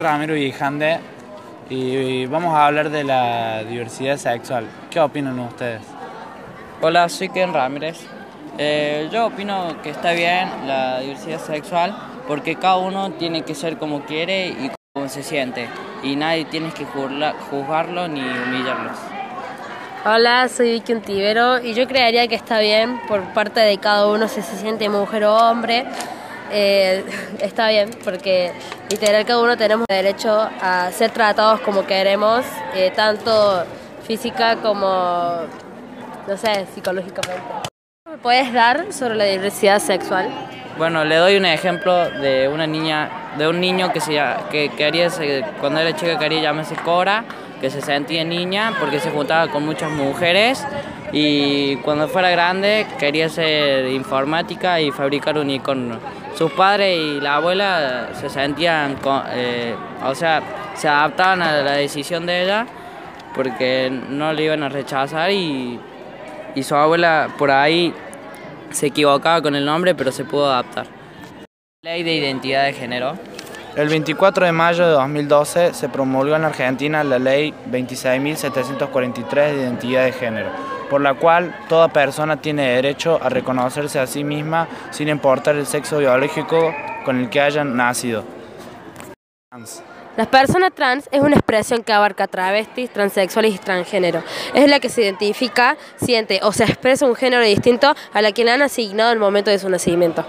Ramiro Vijande y vamos a hablar de la diversidad sexual. ¿Qué opinan ustedes? Hola, soy Ken Ramírez. Eh, yo opino que está bien la diversidad sexual porque cada uno tiene que ser como quiere y como se siente y nadie tiene que juzgarlo ni humillarlos. Hola, soy Vicky Untivero y yo creería que está bien por parte de cada uno si se siente mujer o hombre eh, está bien, porque literal cada uno tenemos derecho a ser tratados como queremos, eh, tanto física como, no sé, psicológicamente. ¿Me puedes dar sobre la diversidad sexual? Bueno, le doy un ejemplo de una niña, de un niño que, se, que quería, cuando era chica quería llamarse Cora, que se sentía niña porque se juntaba con muchas mujeres y cuando fuera grande quería ser informática y fabricar un icono sus padres y la abuela se sentían, eh, o sea, se adaptaban a la decisión de ella porque no le iban a rechazar y, y su abuela por ahí se equivocaba con el nombre, pero se pudo adaptar. Ley de identidad de género. El 24 de mayo de 2012 se promulgó en Argentina la ley 26.743 de identidad de género por la cual toda persona tiene derecho a reconocerse a sí misma sin importar el sexo biológico con el que hayan nacido. Las personas trans es una expresión que abarca travestis, transexuales y transgénero. Es la que se identifica, siente o se expresa un género distinto a la que le han asignado el momento de su nacimiento.